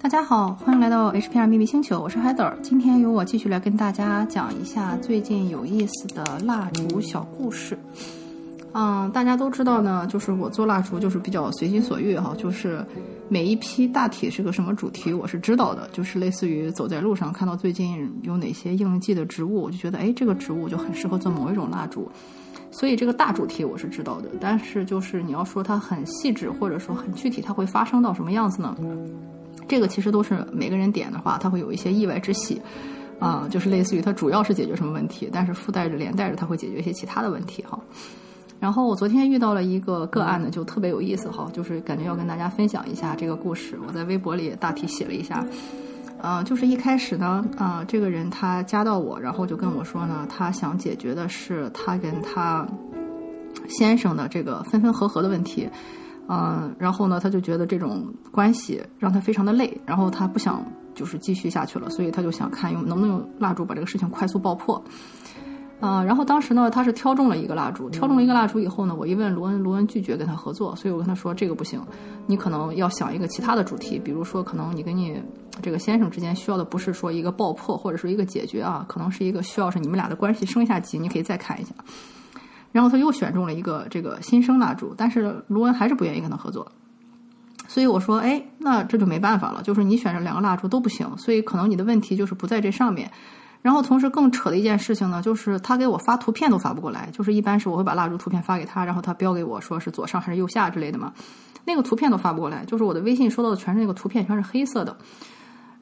大家好，欢迎来到 HPR 秘密星球，我是 Heather。今天由我继续来跟大家讲一下最近有意思的蜡烛小故事。嗯，大家都知道呢，就是我做蜡烛就是比较随心所欲哈，就是每一批大体是个什么主题我是知道的，就是类似于走在路上看到最近有哪些应季的植物，我就觉得哎这个植物就很适合做某一种蜡烛，所以这个大主题我是知道的。但是就是你要说它很细致或者说很具体，它会发生到什么样子呢？这个其实都是每个人点的话，它会有一些意外之喜，啊，就是类似于它主要是解决什么问题，但是附带着连带着它会解决一些其他的问题哈。然后我昨天遇到了一个个案呢，就特别有意思哈，就是感觉要跟大家分享一下这个故事。我在微博里大体写了一下，呃，就是一开始呢，啊，这个人他加到我，然后就跟我说呢，他想解决的是他跟他先生的这个分分合合的问题。嗯，然后呢，他就觉得这种关系让他非常的累，然后他不想就是继续下去了，所以他就想看用能不能用蜡烛把这个事情快速爆破。啊，然后当时呢，他是挑中了一个蜡烛，挑中了一个蜡烛以后呢，我一问罗恩，罗恩拒绝跟他合作，所以我跟他说这个不行，你可能要想一个其他的主题，比如说可能你跟你这个先生之间需要的不是说一个爆破或者说一个解决啊，可能是一个需要是你们俩的关系升一下级，你可以再看一下。然后他又选中了一个这个新生蜡烛，但是卢恩还是不愿意跟他合作，所以我说，哎，那这就没办法了，就是你选这两个蜡烛都不行，所以可能你的问题就是不在这上面。然后同时更扯的一件事情呢，就是他给我发图片都发不过来，就是一般是我会把蜡烛图片发给他，然后他标给我说是左上还是右下之类的嘛，那个图片都发不过来，就是我的微信收到的全是那个图片，全是黑色的。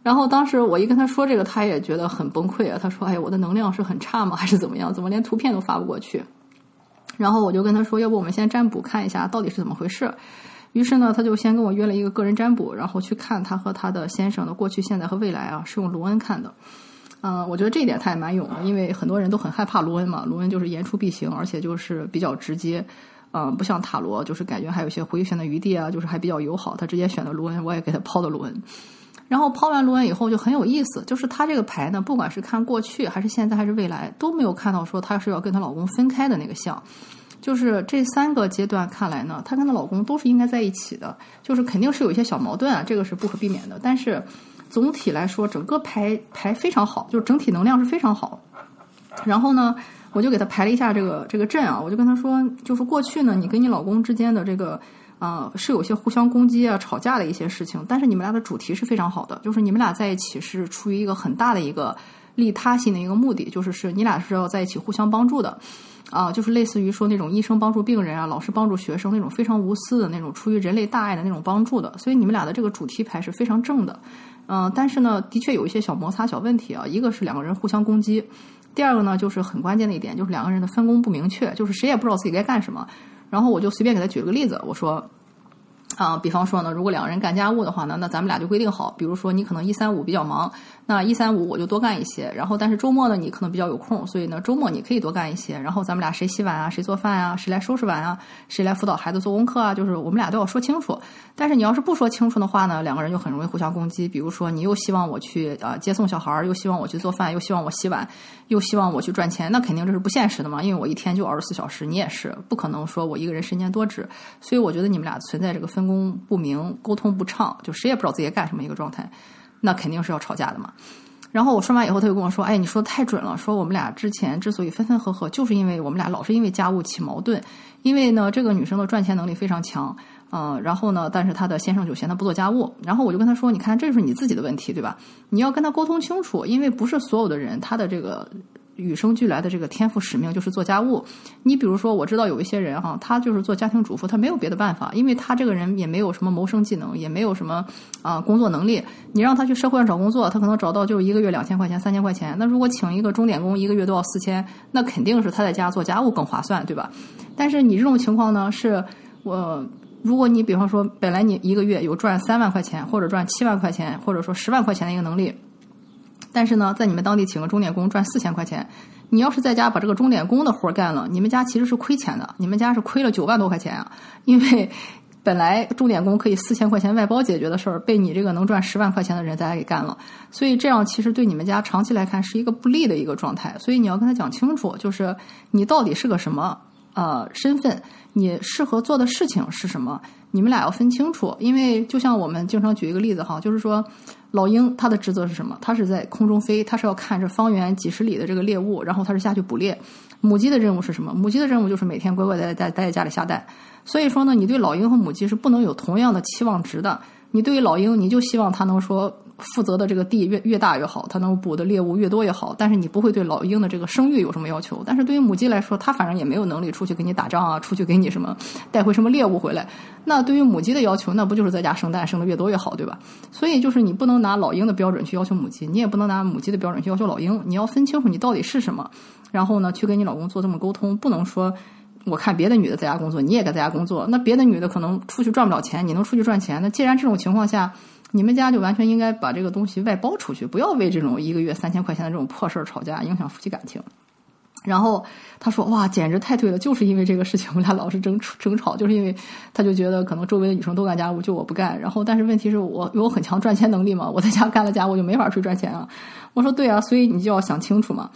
然后当时我一跟他说这个，他也觉得很崩溃啊，他说，哎，我的能量是很差吗，还是怎么样？怎么连图片都发不过去？然后我就跟他说，要不我们先占卜看一下到底是怎么回事。于是呢，他就先跟我约了一个个人占卜，然后去看他和他的先生的过去、现在和未来啊，是用卢恩看的。嗯，我觉得这一点他也蛮勇的，因为很多人都很害怕卢恩嘛，卢恩就是言出必行，而且就是比较直接。嗯，不像塔罗，就是感觉还有一些回旋的余地啊，就是还比较友好。他直接选的卢恩，我也给他抛的卢恩。然后抛完卢恩以后就很有意思，就是他这个牌呢，不管是看过去还是现在还是未来，都没有看到说她是要跟她老公分开的那个像。就是这三个阶段看来呢，她跟她老公都是应该在一起的，就是肯定是有一些小矛盾啊，这个是不可避免的。但是总体来说，整个牌牌非常好，就是整体能量是非常好。然后呢，我就给他排了一下这个这个阵啊，我就跟他说，就是过去呢，你跟你老公之间的这个。啊，是有些互相攻击啊、吵架的一些事情，但是你们俩的主题是非常好的，就是你们俩在一起是出于一个很大的一个利他性的一个目的，就是是你俩是要在一起互相帮助的，啊，就是类似于说那种医生帮助病人啊，老师帮助学生那种非常无私的那种出于人类大爱的那种帮助的，所以你们俩的这个主题牌是非常正的，嗯，但是呢，的确有一些小摩擦、小问题啊，一个是两个人互相攻击，第二个呢，就是很关键的一点，就是两个人的分工不明确，就是谁也不知道自己该干什么。然后我就随便给他举了个例子，我说，啊，比方说呢，如果两个人干家务的话呢，那咱们俩就规定好，比如说你可能一三五比较忙。那一三五我就多干一些，然后但是周末呢，你可能比较有空，所以呢周末你可以多干一些。然后咱们俩谁洗碗啊，谁做饭啊，谁来收拾碗啊，谁来辅导孩子做功课啊，就是我们俩都要说清楚。但是你要是不说清楚的话呢，两个人就很容易互相攻击。比如说你又希望我去啊接送小孩，又希望我去做饭，又希望我洗碗，又希望我去赚钱，那肯定这是不现实的嘛。因为我一天就二十四小时，你也是不可能说我一个人身兼多职。所以我觉得你们俩存在这个分分工不明、沟通不畅，就谁也不知道自己干什么一个状态。那肯定是要吵架的嘛。然后我说完以后，他就跟我说：“哎，你说的太准了。说我们俩之前之所以分分合合，就是因为我们俩老是因为家务起矛盾。因为呢，这个女生的赚钱能力非常强，嗯，然后呢，但是她的先生就嫌她不做家务。然后我就跟他说：你看，这就是你自己的问题，对吧？你要跟他沟通清楚，因为不是所有的人他的这个。”与生俱来的这个天赋使命就是做家务。你比如说，我知道有一些人哈，他就是做家庭主妇，他没有别的办法，因为他这个人也没有什么谋生技能，也没有什么啊工作能力。你让他去社会上找工作，他可能找到就一个月两千块钱、三千块钱。那如果请一个钟点工，一个月都要四千，那肯定是他在家做家务更划算，对吧？但是你这种情况呢，是我如果你比方说本来你一个月有赚三万块钱，或者赚七万块钱，或者说十万块钱的一个能力。但是呢，在你们当地请个钟点工赚四千块钱，你要是在家把这个钟点工的活干了，你们家其实是亏钱的，你们家是亏了九万多块钱啊！因为本来钟点工可以四千块钱外包解决的事儿，被你这个能赚十万块钱的人在家给干了，所以这样其实对你们家长期来看是一个不利的一个状态。所以你要跟他讲清楚，就是你到底是个什么呃身份，你适合做的事情是什么。你们俩要分清楚，因为就像我们经常举一个例子哈，就是说老鹰它的职责是什么？它是在空中飞，它是要看这方圆几十里的这个猎物，然后它是下去捕猎。母鸡的任务是什么？母鸡的任务就是每天乖乖待待待在家里下蛋。所以说呢，你对老鹰和母鸡是不能有同样的期望值的。你对于老鹰，你就希望它能说。负责的这个地越越大越好，它能捕的猎物越多越好。但是你不会对老鹰的这个生育有什么要求。但是对于母鸡来说，它反正也没有能力出去给你打仗啊，出去给你什么带回什么猎物回来。那对于母鸡的要求，那不就是在家生蛋，生的越多越好，对吧？所以就是你不能拿老鹰的标准去要求母鸡，你也不能拿母鸡的标准去要求老鹰。你要分清楚你到底是什么，然后呢，去跟你老公做这么沟通。不能说我看别的女的在家工作，你也该在家工作。那别的女的可能出去赚不了钱，你能出去赚钱。那既然这种情况下，你们家就完全应该把这个东西外包出去，不要为这种一个月三千块钱的这种破事儿吵架，影响夫妻感情。然后他说：“哇，简直太对了！就是因为这个事情，我们俩老是争争吵，就是因为他就觉得可能周围的女生都干家务，就我不干。然后，但是问题是我有很强赚钱能力嘛，我在家干了家务就没法去赚钱啊。我说对啊，所以你就要想清楚嘛。”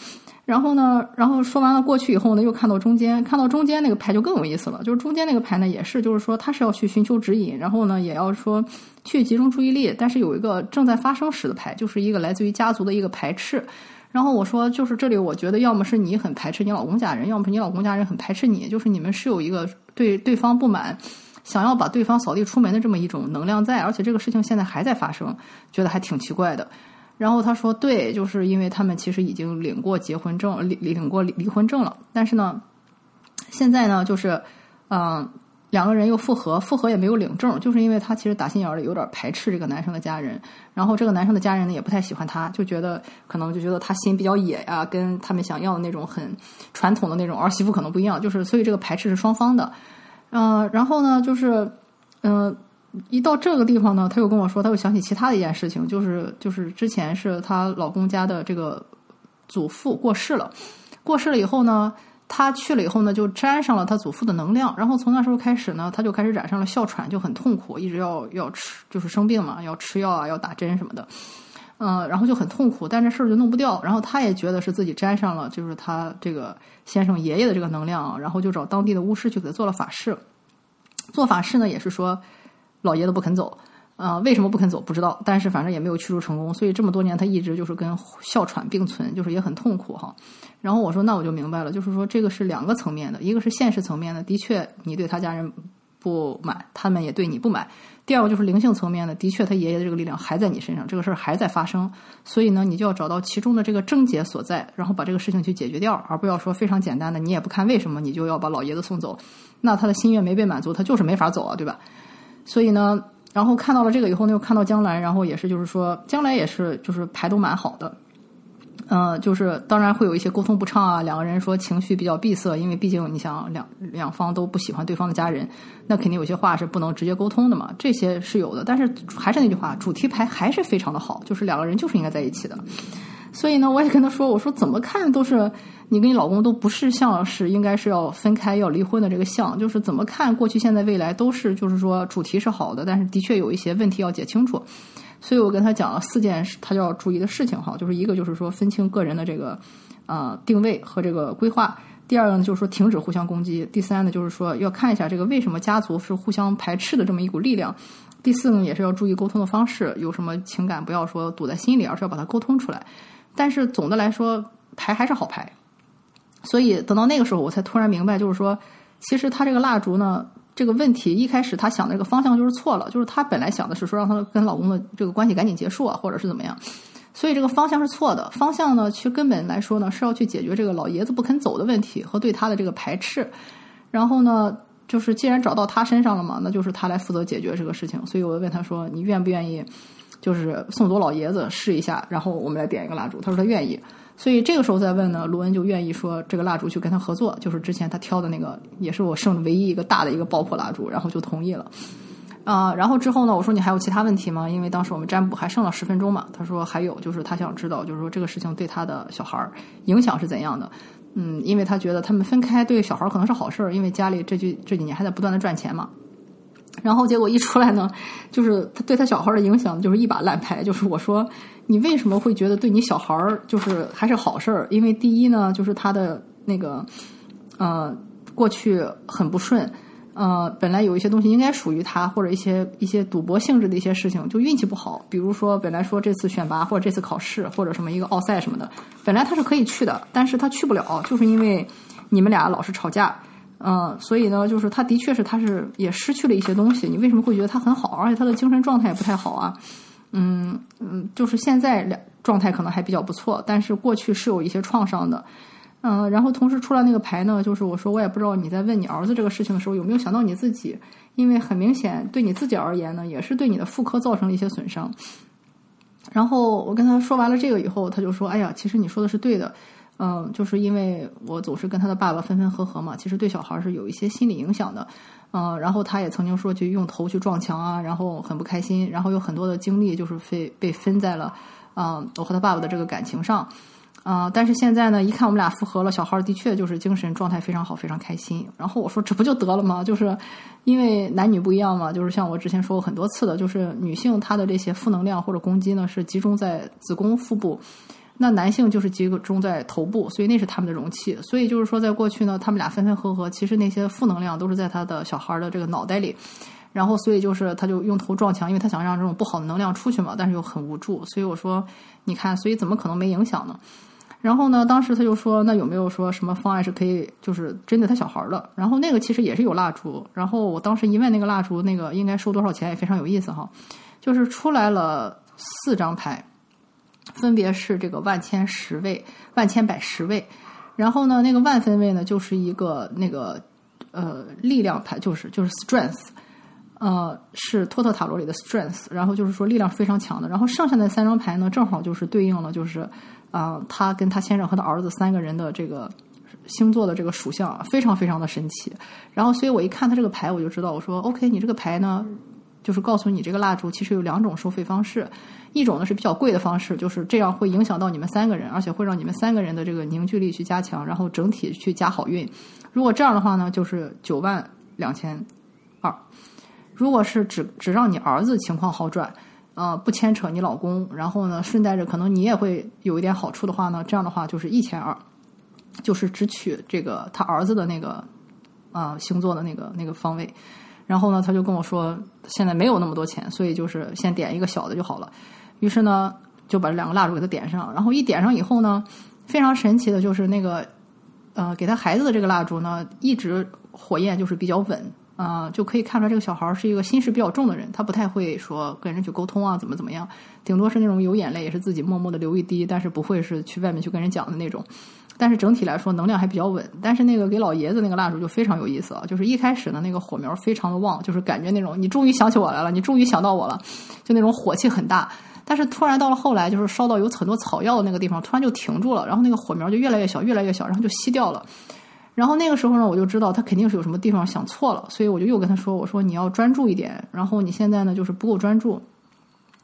然后呢，然后说完了过去以后呢，又看到中间，看到中间那个牌就更有意思了。就是中间那个牌呢，也是就是说他是要去寻求指引，然后呢，也要说去集中注意力。但是有一个正在发生时的牌，就是一个来自于家族的一个排斥。然后我说，就是这里我觉得要么是你很排斥你老公家人，要么是你老公家人很排斥你，就是你们是有一个对对方不满，想要把对方扫地出门的这么一种能量在，而且这个事情现在还在发生，觉得还挺奇怪的。然后他说：“对，就是因为他们其实已经领过结婚证，领领过离婚证了。但是呢，现在呢，就是嗯，两个人又复合，复合也没有领证，就是因为他其实打心眼里有点排斥这个男生的家人。然后这个男生的家人呢，也不太喜欢他，就觉得可能就觉得他心比较野呀，跟他们想要的那种很传统的那种儿媳妇可能不一样。就是所以这个排斥是双方的。嗯，然后呢，就是嗯。”一到这个地方呢，他又跟我说，他又想起其他的一件事情，就是就是之前是她老公家的这个祖父过世了，过世了以后呢，她去了以后呢，就沾上了他祖父的能量，然后从那时候开始呢，他就开始染上了哮喘，就很痛苦，一直要要吃，就是生病嘛，要吃药啊，要打针什么的，嗯，然后就很痛苦，但这事儿就弄不掉，然后他也觉得是自己沾上了，就是他这个先生爷爷的这个能量，然后就找当地的巫师去给他做了法事，做法事呢也是说。老爷子不肯走，啊，为什么不肯走不知道，但是反正也没有驱逐成功，所以这么多年他一直就是跟哮喘并存，就是也很痛苦哈。然后我说那我就明白了，就是说这个是两个层面的，一个是现实层面的，的确你对他家人不满，他们也对你不满；第二个就是灵性层面的，的确他爷爷的这个力量还在你身上，这个事儿还在发生，所以呢，你就要找到其中的这个症结所在，然后把这个事情去解决掉，而不要说非常简单的，你也不看为什么，你就要把老爷子送走，那他的心愿没被满足，他就是没法走啊，对吧？所以呢，然后看到了这个以后呢，又看到江兰，然后也是就是说，将来也是就是牌都蛮好的，嗯，就是当然会有一些沟通不畅啊，两个人说情绪比较闭塞，因为毕竟你想两两方都不喜欢对方的家人，那肯定有些话是不能直接沟通的嘛，这些是有的，但是还是那句话，主题牌还是非常的好，就是两个人就是应该在一起的。所以呢，我也跟他说，我说怎么看都是你跟你老公都不是像是应该是要分开要离婚的这个像，就是怎么看过去、现在、未来都是就是说主题是好的，但是的确有一些问题要解清楚。所以我跟他讲了四件事他就要注意的事情哈，就是一个就是说分清个人的这个啊定位和这个规划，第二个呢就是说停止互相攻击，第三呢就是说要看一下这个为什么家族是互相排斥的这么一股力量，第四呢也是要注意沟通的方式，有什么情感不要说堵在心里，而是要把它沟通出来。但是总的来说，牌还是好牌，所以等到那个时候，我才突然明白，就是说，其实他这个蜡烛呢，这个问题一开始他想的这个方向就是错了，就是他本来想的是说让他跟老公的这个关系赶紧结束啊，或者是怎么样，所以这个方向是错的。方向呢，其实根本来说呢，是要去解决这个老爷子不肯走的问题和对他的这个排斥。然后呢，就是既然找到他身上了嘛，那就是他来负责解决这个事情。所以我问他说：“你愿不愿意？”就是送走老爷子试一下，然后我们来点一个蜡烛。他说他愿意，所以这个时候再问呢，卢恩就愿意说这个蜡烛去跟他合作，就是之前他挑的那个，也是我剩的唯一一个大的一个爆破蜡烛，然后就同意了。啊，然后之后呢，我说你还有其他问题吗？因为当时我们占卜还剩了十分钟嘛。他说还有，就是他想知道，就是说这个事情对他的小孩影响是怎样的。嗯，因为他觉得他们分开对小孩可能是好事儿，因为家里这句这几年还在不断的赚钱嘛。然后结果一出来呢，就是他对他小孩的影响就是一把烂牌。就是我说，你为什么会觉得对你小孩儿就是还是好事儿？因为第一呢，就是他的那个呃过去很不顺，呃，本来有一些东西应该属于他，或者一些一些赌博性质的一些事情，就运气不好。比如说，本来说这次选拔或者这次考试或者什么一个奥赛什么的，本来他是可以去的，但是他去不了，就是因为你们俩老是吵架。嗯，所以呢，就是他的确是他是也失去了一些东西。你为什么会觉得他很好，而且他的精神状态也不太好啊？嗯嗯，就是现在状态可能还比较不错，但是过去是有一些创伤的。嗯，然后同时出来那个牌呢，就是我说我也不知道你在问你儿子这个事情的时候有没有想到你自己，因为很明显对你自己而言呢，也是对你的妇科造成了一些损伤。然后我跟他说完了这个以后，他就说：“哎呀，其实你说的是对的。”嗯，就是因为我总是跟他的爸爸分分合合嘛，其实对小孩是有一些心理影响的。嗯，然后他也曾经说去用头去撞墙啊，然后很不开心，然后有很多的精力就是被被分在了嗯我和他爸爸的这个感情上。啊，但是现在呢，一看我们俩复合了，小孩的确就是精神状态非常好，非常开心。然后我说这不就得了吗？就是因为男女不一样嘛，就是像我之前说过很多次的，就是女性她的这些负能量或者攻击呢是集中在子宫腹部。那男性就是集中在头部，所以那是他们的容器。所以就是说，在过去呢，他们俩分分合合，其实那些负能量都是在他的小孩的这个脑袋里。然后，所以就是他就用头撞墙，因为他想让这种不好的能量出去嘛，但是又很无助。所以我说，你看，所以怎么可能没影响呢？然后呢，当时他就说，那有没有说什么方案是可以就是针对他小孩的？然后那个其实也是有蜡烛。然后我当时一问那个蜡烛，那个应该收多少钱，也非常有意思哈。就是出来了四张牌。分别是这个万千十位、万千百十位，然后呢，那个万分位呢，就是一个那个呃力量牌，就是就是 strength，呃是托特塔罗里的 strength，然后就是说力量是非常强的。然后剩下的三张牌呢，正好就是对应了，就是啊他跟他先生和他儿子三个人的这个星座的这个属相，非常非常的神奇。然后所以我一看他这个牌，我就知道，我说 OK，你这个牌呢。就是告诉你，这个蜡烛其实有两种收费方式，一种呢是比较贵的方式，就是这样会影响到你们三个人，而且会让你们三个人的这个凝聚力去加强，然后整体去加好运。如果这样的话呢，就是九万两千二。如果是只只让你儿子情况好转，呃，不牵扯你老公，然后呢，顺带着可能你也会有一点好处的话呢，这样的话就是一千二，就是只取这个他儿子的那个啊星座的那个那个方位。然后呢，他就跟我说，现在没有那么多钱，所以就是先点一个小的就好了。于是呢，就把这两个蜡烛给他点上。然后一点上以后呢，非常神奇的就是那个，呃，给他孩子的这个蜡烛呢，一直火焰就是比较稳啊，就可以看出来这个小孩是一个心事比较重的人，他不太会说跟人去沟通啊，怎么怎么样，顶多是那种有眼泪也是自己默默的流一滴，但是不会是去外面去跟人讲的那种。但是整体来说能量还比较稳，但是那个给老爷子那个蜡烛就非常有意思啊，就是一开始的那个火苗非常的旺，就是感觉那种你终于想起我来了，你终于想到我了，就那种火气很大。但是突然到了后来，就是烧到有很多草药的那个地方，突然就停住了，然后那个火苗就越来越小，越来越小，然后就熄掉了。然后那个时候呢，我就知道他肯定是有什么地方想错了，所以我就又跟他说：“我说你要专注一点，然后你现在呢就是不够专注，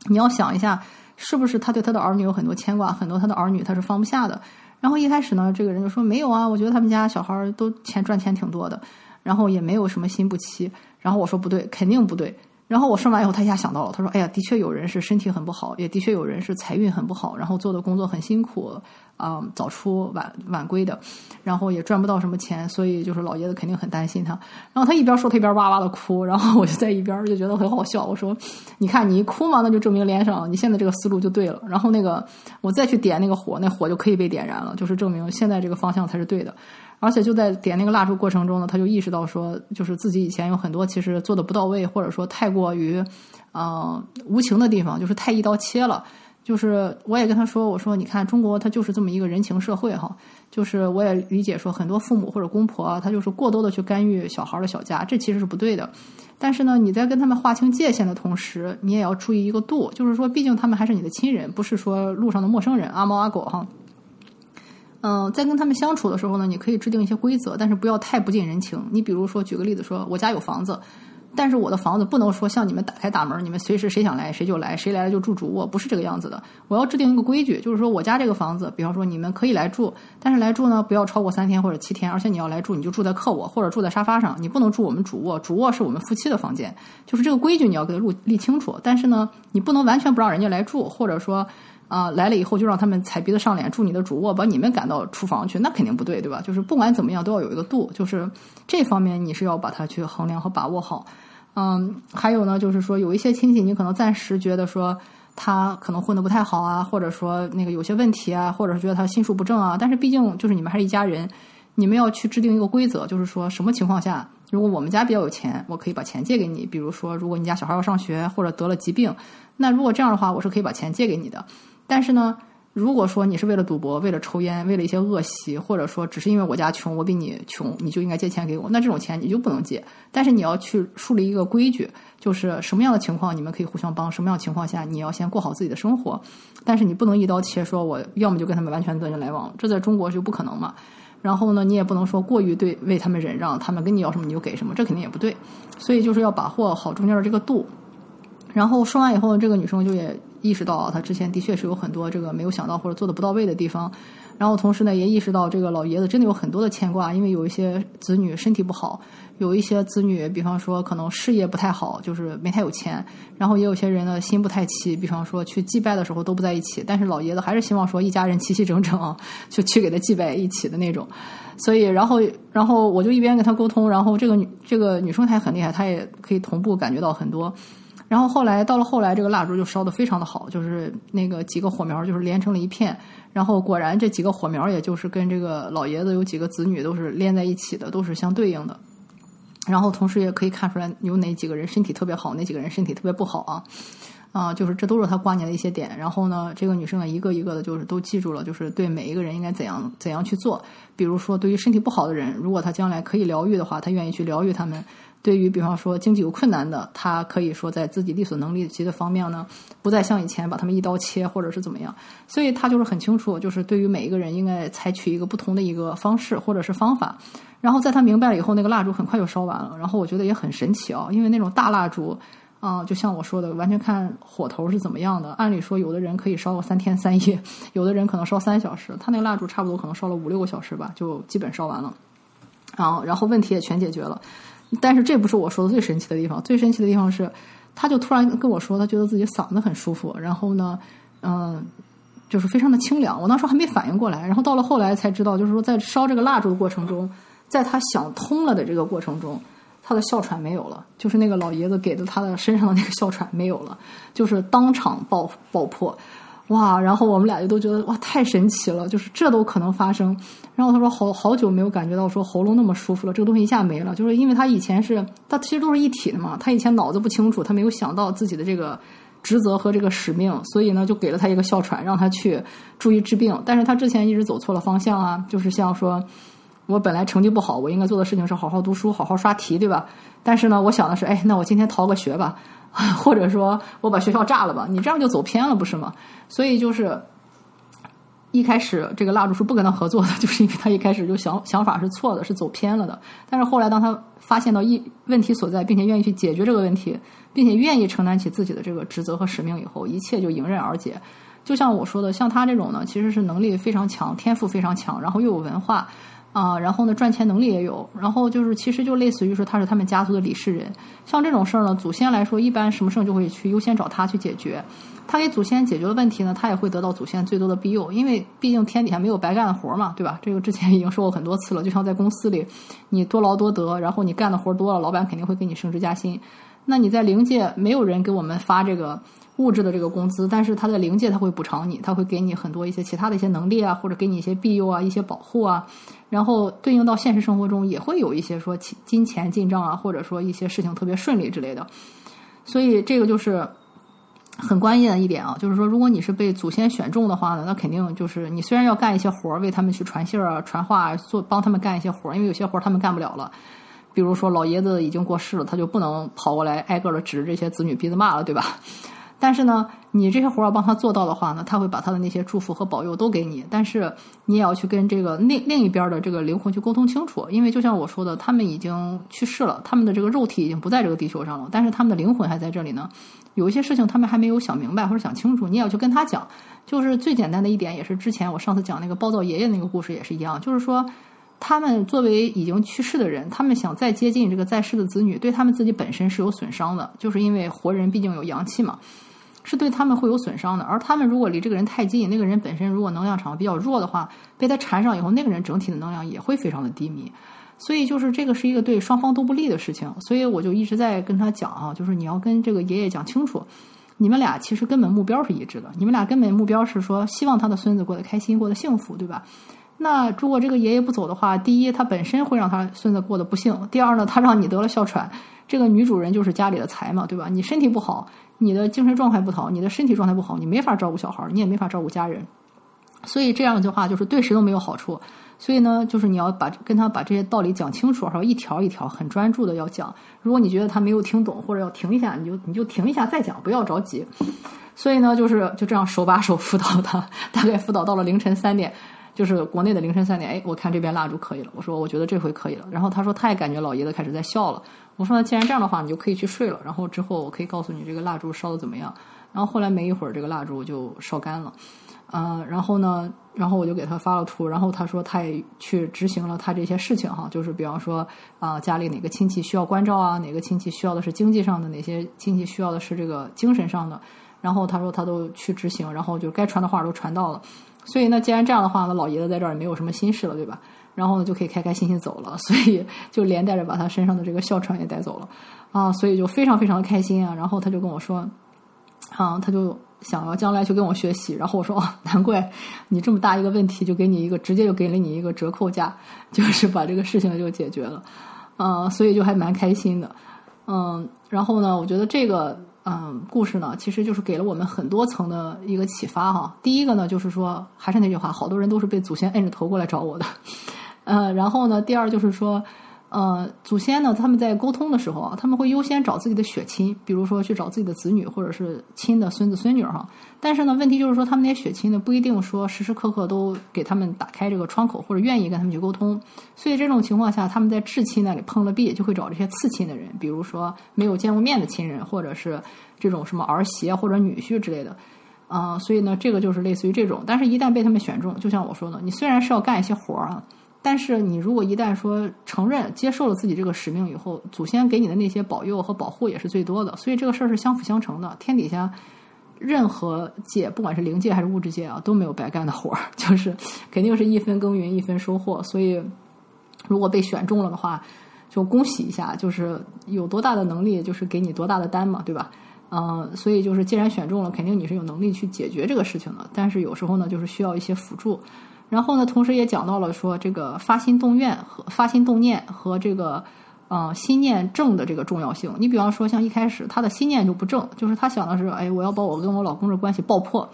你要想一下，是不是他对他的儿女有很多牵挂，很多他的儿女他是放不下的。”然后一开始呢，这个人就说没有啊，我觉得他们家小孩都钱赚钱挺多的，然后也没有什么心不齐。然后我说不对，肯定不对。然后我说完以后，他一下想到了，他说：“哎呀，的确有人是身体很不好，也的确有人是财运很不好，然后做的工作很辛苦，啊，早出晚晚归的，然后也赚不到什么钱，所以就是老爷子肯定很担心他。”然后他一边说，他一边哇哇的哭，然后我就在一边就觉得很好笑。我说：“你看你一哭嘛，那就证明连上了，你现在这个思路就对了。然后那个我再去点那个火，那火就可以被点燃了，就是证明现在这个方向才是对的。”而且就在点那个蜡烛过程中呢，他就意识到说，就是自己以前有很多其实做的不到位，或者说太过于，呃，无情的地方，就是太一刀切了。就是我也跟他说，我说你看中国它就是这么一个人情社会哈，就是我也理解说很多父母或者公婆他就是过多的去干预小孩的小家，这其实是不对的。但是呢，你在跟他们划清界限的同时，你也要注意一个度，就是说毕竟他们还是你的亲人，不是说路上的陌生人，阿猫阿狗哈。嗯，在跟他们相处的时候呢，你可以制定一些规则，但是不要太不近人情。你比如说，举个例子说，我家有房子，但是我的房子不能说像你们打开大门，你们随时谁想来谁就来，谁来了就住主卧，不是这个样子的。我要制定一个规矩，就是说我家这个房子，比方说你们可以来住，但是来住呢不要超过三天或者七天，而且你要来住你就住在客卧或者住在沙发上，你不能住我们主卧，主卧是我们夫妻的房间，就是这个规矩你要给他立立清楚。但是呢，你不能完全不让人家来住，或者说。啊，来了以后就让他们踩鼻子上脸住你的主卧，把你们赶到厨房去，那肯定不对，对吧？就是不管怎么样都要有一个度，就是这方面你是要把它去衡量和把握好。嗯，还有呢，就是说有一些亲戚，你可能暂时觉得说他可能混得不太好啊，或者说那个有些问题啊，或者是觉得他心术不正啊，但是毕竟就是你们还是一家人，你们要去制定一个规则，就是说什么情况下，如果我们家比较有钱，我可以把钱借给你，比如说如果你家小孩要上学或者得了疾病，那如果这样的话，我是可以把钱借给你的。但是呢，如果说你是为了赌博、为了抽烟、为了一些恶习，或者说只是因为我家穷，我比你穷，你就应该借钱给我，那这种钱你就不能借。但是你要去树立一个规矩，就是什么样的情况你们可以互相帮，什么样的情况下你要先过好自己的生活。但是你不能一刀切，说我要么就跟他们完全断绝来往，这在中国就不可能嘛。然后呢，你也不能说过于对为他们忍让，他们跟你要什么你就给什么，这肯定也不对。所以就是要把握好中间的这个度。然后说完以后，这个女生就也意识到，他之前的确是有很多这个没有想到或者做的不到位的地方。然后同时呢，也意识到这个老爷子真的有很多的牵挂，因为有一些子女身体不好，有一些子女，比方说可能事业不太好，就是没太有钱。然后也有些人呢心不太齐，比方说去祭拜的时候都不在一起，但是老爷子还是希望说一家人齐齐整整，就去给他祭拜一起的那种。所以，然后，然后我就一边跟他沟通，然后这个女这个女生她也很厉害，她也可以同步感觉到很多。然后后来到了后来，这个蜡烛就烧的非常的好，就是那个几个火苗就是连成了一片。然后果然这几个火苗，也就是跟这个老爷子有几个子女都是连在一起的，都是相对应的。然后同时也可以看出来有哪几个人身体特别好，哪几个人身体特别不好啊。啊，就是这都是他挂念的一些点。然后呢，这个女生呢，一个一个的，就是都记住了，就是对每一个人应该怎样怎样去做。比如说，对于身体不好的人，如果他将来可以疗愈的话，他愿意去疗愈他们。对于比方说经济有困难的，他可以说在自己力所能及的方面呢，不再像以前把他们一刀切或者是怎么样。所以他就是很清楚，就是对于每一个人应该采取一个不同的一个方式或者是方法。然后在他明白了以后，那个蜡烛很快就烧完了。然后我觉得也很神奇啊，因为那种大蜡烛。啊，就像我说的，完全看火头是怎么样的。按理说，有的人可以烧个三天三夜，有的人可能烧三小时。他那个蜡烛差不多可能烧了五六个小时吧，就基本烧完了。啊，然后问题也全解决了。但是这不是我说的最神奇的地方，最神奇的地方是，他就突然跟我说，他觉得自己嗓子很舒服，然后呢，嗯，就是非常的清凉。我那时候还没反应过来，然后到了后来才知道，就是说在烧这个蜡烛的过程中，在他想通了的这个过程中。他的哮喘没有了，就是那个老爷子给的他的身上的那个哮喘没有了，就是当场爆爆破，哇！然后我们俩就都觉得哇，太神奇了，就是这都可能发生。然后他说好好久没有感觉到说喉咙那么舒服了，这个东西一下没了，就是因为他以前是他其实都是一体的嘛，他以前脑子不清楚，他没有想到自己的这个职责和这个使命，所以呢就给了他一个哮喘，让他去注意治病。但是他之前一直走错了方向啊，就是像说。我本来成绩不好，我应该做的事情是好好读书，好好刷题，对吧？但是呢，我想的是，哎，那我今天逃个学吧，或者说我把学校炸了吧？你这样就走偏了，不是吗？所以就是一开始这个蜡烛是不跟他合作的，就是因为他一开始就想想法是错的，是走偏了的。但是后来当他发现到一问题所在，并且愿意去解决这个问题，并且愿意承担起自己的这个职责和使命以后，一切就迎刃而解。就像我说的，像他这种呢，其实是能力非常强，天赋非常强，然后又有文化。啊，然后呢，赚钱能力也有，然后就是其实就类似于说他是他们家族的理事人，像这种事儿呢，祖先来说一般什么事儿就会去优先找他去解决，他给祖先解决的问题呢，他也会得到祖先最多的庇佑，因为毕竟天底下没有白干的活嘛，对吧？这个之前已经说过很多次了，就像在公司里，你多劳多得，然后你干的活多了，老板肯定会给你升职加薪，那你在灵界没有人给我们发这个。物质的这个工资，但是他在灵界他会补偿你，他会给你很多一些其他的一些能力啊，或者给你一些庇佑啊、一些保护啊，然后对应到现实生活中也会有一些说金钱进账啊，或者说一些事情特别顺利之类的。所以这个就是很关键的一点啊，就是说如果你是被祖先选中的话呢，那肯定就是你虽然要干一些活儿，为他们去传信儿啊、传话，做帮他们干一些活儿，因为有些活儿他们干不了了，比如说老爷子已经过世了，他就不能跑过来挨个的指着这些子女鼻子骂了，对吧？但是呢，你这些活要帮他做到的话呢，他会把他的那些祝福和保佑都给你。但是你也要去跟这个另另一边的这个灵魂去沟通清楚，因为就像我说的，他们已经去世了，他们的这个肉体已经不在这个地球上了，但是他们的灵魂还在这里呢。有一些事情他们还没有想明白或者想清楚，你也要去跟他讲。就是最简单的一点，也是之前我上次讲那个暴躁爷爷那个故事也是一样，就是说他们作为已经去世的人，他们想再接近这个在世的子女，对他们自己本身是有损伤的，就是因为活人毕竟有阳气嘛。是对他们会有损伤的。而他们如果离这个人太近，那个人本身如果能量场比较弱的话，被他缠上以后，那个人整体的能量也会非常的低迷。所以就是这个是一个对双方都不利的事情。所以我就一直在跟他讲啊，就是你要跟这个爷爷讲清楚，你们俩其实根本目标是一致的，你们俩根本目标是说希望他的孙子过得开心，过得幸福，对吧？那如果这个爷爷不走的话，第一他本身会让他孙子过得不幸，第二呢，他让你得了哮喘。这个女主人就是家里的财嘛，对吧？你身体不好，你的精神状态不好，你的身体状态不好，你没法照顾小孩，你也没法照顾家人，所以这样的话就是对谁都没有好处。所以呢，就是你要把跟他把这些道理讲清楚，然后一条一条很专注的要讲。如果你觉得他没有听懂，或者要停一下，你就你就停一下再讲，不要着急。所以呢，就是就这样手把手辅导他，大概辅导到了凌晨三点。就是国内的凌晨三点，哎，我看这边蜡烛可以了。我说，我觉得这回可以了。然后他说，他也感觉老爷子开始在笑了。我说，那既然这样的话，你就可以去睡了。然后之后我可以告诉你这个蜡烛烧的怎么样。然后后来没一会儿，这个蜡烛就烧干了。嗯，然后呢，然后我就给他发了图。然后他说，他也去执行了他这些事情哈，就是比方说啊，家里哪个亲戚需要关照啊，哪个亲戚需要的是经济上的，哪些亲戚需要的是这个精神上的。然后他说他都去执行，然后就该传的话都传到了。所以呢，既然这样的话呢，老爷子在这儿也没有什么心事了，对吧？然后呢，就可以开开心心走了。所以就连带着把他身上的这个哮喘也带走了啊，所以就非常非常的开心啊。然后他就跟我说，啊，他就想要将来去跟我学习。然后我说，哦，难怪你这么大一个问题，就给你一个直接就给了你一个折扣价，就是把这个事情就解决了，啊，所以就还蛮开心的，嗯。然后呢，我觉得这个。嗯，故事呢，其实就是给了我们很多层的一个启发哈。第一个呢，就是说，还是那句话，好多人都是被祖先摁着头过来找我的。呃，然后呢，第二就是说。呃，祖先呢，他们在沟通的时候啊，他们会优先找自己的血亲，比如说去找自己的子女或者是亲的孙子孙女哈。但是呢，问题就是说，他们那些血亲呢，不一定说时时刻刻都给他们打开这个窗口，或者愿意跟他们去沟通。所以这种情况下，他们在至亲那里碰了壁，就会找这些次亲的人，比如说没有见过面的亲人，或者是这种什么儿媳或者女婿之类的。啊，所以呢，这个就是类似于这种。但是，一旦被他们选中，就像我说的，你虽然是要干一些活儿啊。但是你如果一旦说承认接受了自己这个使命以后，祖先给你的那些保佑和保护也是最多的，所以这个事儿是相辅相成的。天底下任何界，不管是灵界还是物质界啊，都没有白干的活儿，就是肯定是一分耕耘一分收获。所以如果被选中了的话，就恭喜一下，就是有多大的能力，就是给你多大的单嘛，对吧？嗯，所以就是既然选中了，肯定你是有能力去解决这个事情的。但是有时候呢，就是需要一些辅助。然后呢，同时也讲到了说这个发心动愿和发心动念和这个，呃，心念正的这个重要性。你比方说，像一开始他的心念就不正，就是他想的是，哎，我要把我跟我老公的关系爆破。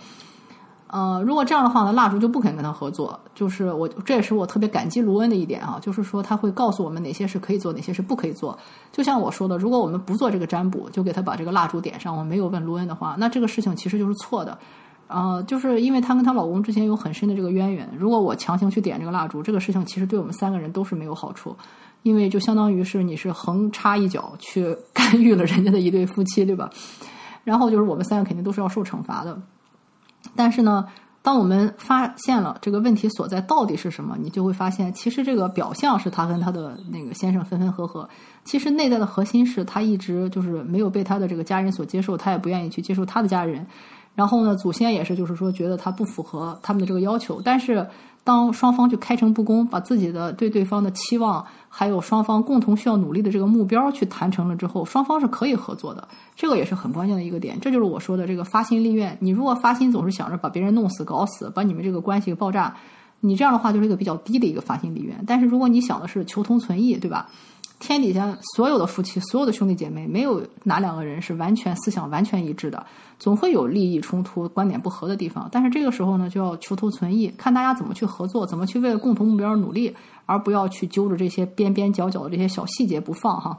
呃，如果这样的话呢，蜡烛就不肯跟他合作。就是我，这也是我特别感激卢恩的一点啊，就是说他会告诉我们哪些是可以做，哪些是不可以做。就像我说的，如果我们不做这个占卜，就给他把这个蜡烛点上，我没有问卢恩的话，那这个事情其实就是错的。呃，就是因为她跟她老公之前有很深的这个渊源。如果我强行去点这个蜡烛，这个事情其实对我们三个人都是没有好处，因为就相当于是你是横插一脚去 干预了人家的一对夫妻，对吧？然后就是我们三个肯定都是要受惩罚的。但是呢，当我们发现了这个问题所在到底是什么，你就会发现，其实这个表象是她跟她的那个先生分分合合，其实内在的核心是她一直就是没有被她的这个家人所接受，她也不愿意去接受她的家人。然后呢，祖先也是，就是说，觉得他不符合他们的这个要求。但是，当双方去开诚布公，把自己的对对方的期望，还有双方共同需要努力的这个目标去谈成了之后，双方是可以合作的。这个也是很关键的一个点。这就是我说的这个发心立愿。你如果发心总是想着把别人弄死、搞死，把你们这个关系爆炸，你这样的话就是一个比较低的一个发心立愿。但是如果你想的是求同存异，对吧？天底下所有的夫妻，所有的兄弟姐妹，没有哪两个人是完全思想完全一致的，总会有利益冲突、观点不合的地方。但是这个时候呢，就要求同存异，看大家怎么去合作，怎么去为了共同目标努力，而不要去揪着这些边边角角的这些小细节不放哈。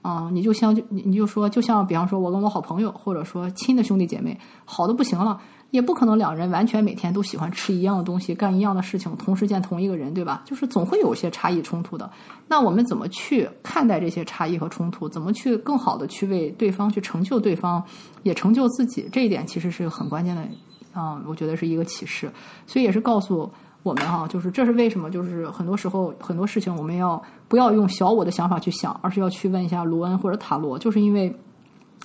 啊，你就像你你就说，就像比方说，我跟我好朋友，或者说亲的兄弟姐妹，好的不行了。也不可能两人完全每天都喜欢吃一样的东西，干一样的事情，同时见同一个人，对吧？就是总会有些差异冲突的。那我们怎么去看待这些差异和冲突？怎么去更好的去为对方去成就对方，也成就自己？这一点其实是很关键的，啊，我觉得是一个启示。所以也是告诉我们哈，就是这是为什么？就是很多时候很多事情我们要不要用小我的想法去想，而是要去问一下卢恩或者塔罗，就是因为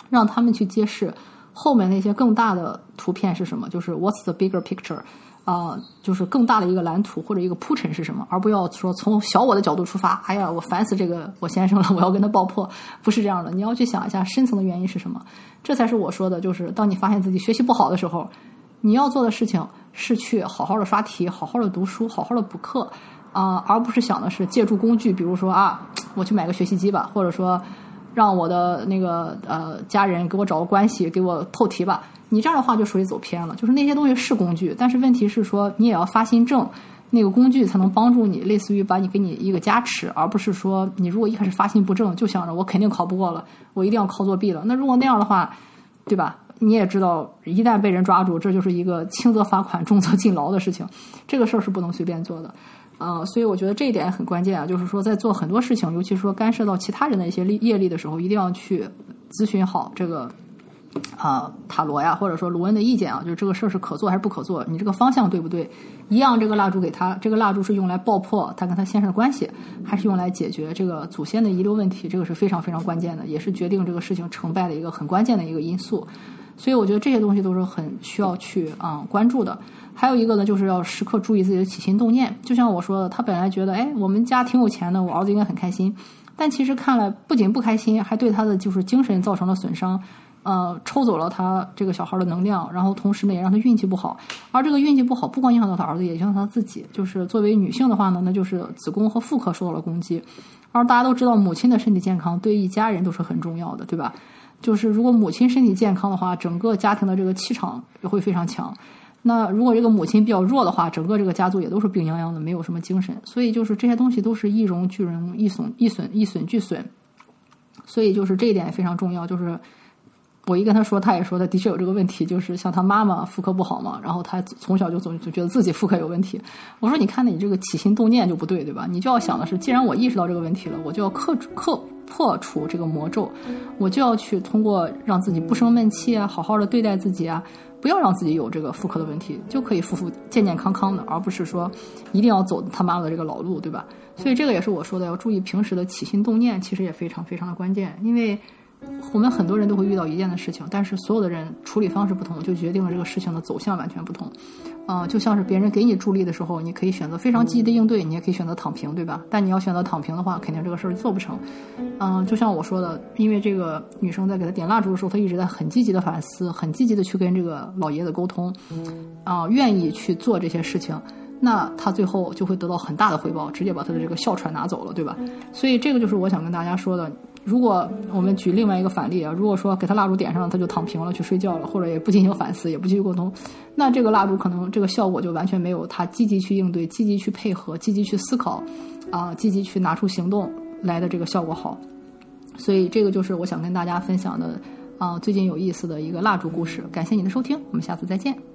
让他们去揭示。后面那些更大的图片是什么？就是 What's the bigger picture？啊，就是更大的一个蓝图或者一个铺陈是什么？而不要说从小我的角度出发，哎呀，我烦死这个我先生了，我要跟他爆破，不是这样的。你要去想一下深层的原因是什么？这才是我说的，就是当你发现自己学习不好的时候，你要做的事情是去好好的刷题，好好的读书，好好的补课啊，而不是想的是借助工具，比如说啊，我去买个学习机吧，或者说让我的那个呃家人给我找个关系给我透题吧。你这样的话就属于走偏了，就是那些东西是工具，但是问题是说你也要发心正，那个工具才能帮助你，类似于把你给你一个加持，而不是说你如果一开始发心不正，就想着我肯定考不过了，我一定要靠作弊了。那如果那样的话，对吧？你也知道，一旦被人抓住，这就是一个轻则罚款、重则 进牢的事情，这个事儿是不能随便做的。啊，所以我觉得这一点很关键啊，就是说在做很多事情，尤其是说干涉到其他人的一些利业力的时候，一定要去咨询好这个。啊，塔罗呀，或者说卢恩的意见啊，就是这个事儿是可做还是不可做？你这个方向对不对？一样，这个蜡烛给他，这个蜡烛是用来爆破他跟他先生的关系，还是用来解决这个祖先的遗留问题？这个是非常非常关键的，也是决定这个事情成败的一个很关键的一个因素。所以我觉得这些东西都是很需要去啊关注的。还有一个呢，就是要时刻注意自己的起心动念。就像我说的，他本来觉得，哎，我们家挺有钱的，我儿子应该很开心，但其实看了不仅不开心，还对他的就是精神造成了损伤。呃，抽走了他这个小孩的能量，然后同时呢，也让他运气不好。而这个运气不好，不光影响到他儿子，也影响他自己。就是作为女性的话呢，那就是子宫和妇科受到了攻击。而大家都知道，母亲的身体健康对一家人都是很重要的，对吧？就是如果母亲身体健康的话，整个家庭的这个气场也会非常强。那如果这个母亲比较弱的话，整个这个家族也都是病殃殃的，没有什么精神。所以就是这些东西都是一荣俱荣，一损一损一损俱损。所以就是这一点也非常重要，就是。我一跟他说，他也说他的确有这个问题，就是像他妈妈妇科不好嘛，然后他从小就总就觉得自己妇科有问题。我说，你看你这个起心动念就不对，对吧？你就要想的是，既然我意识到这个问题了，我就要克克破除这个魔咒，我就要去通过让自己不生闷气啊，好好的对待自己啊，不要让自己有这个妇科的问题，就可以夫妇健健康康的，而不是说一定要走他妈的这个老路，对吧？所以这个也是我说的，要注意平时的起心动念，其实也非常非常的关键，因为。我们很多人都会遇到一件的事情，但是所有的人处理方式不同，就决定了这个事情的走向完全不同。啊，就像是别人给你助力的时候，你可以选择非常积极的应对，你也可以选择躺平，对吧？但你要选择躺平的话，肯定这个事儿做不成。嗯，就像我说的，因为这个女生在给他点蜡烛的时候，她一直在很积极的反思，很积极的去跟这个老爷子沟通，啊，愿意去做这些事情，那他最后就会得到很大的回报，直接把他的这个哮喘拿走了，对吧？所以这个就是我想跟大家说的。如果我们举另外一个反例啊，如果说给他蜡烛点上了，他就躺平了去睡觉了，或者也不进行反思，也不继续沟通，那这个蜡烛可能这个效果就完全没有他积极去应对、积极去配合、积极去思考，啊，积极去拿出行动来的这个效果好。所以这个就是我想跟大家分享的啊，最近有意思的一个蜡烛故事。感谢你的收听，我们下次再见。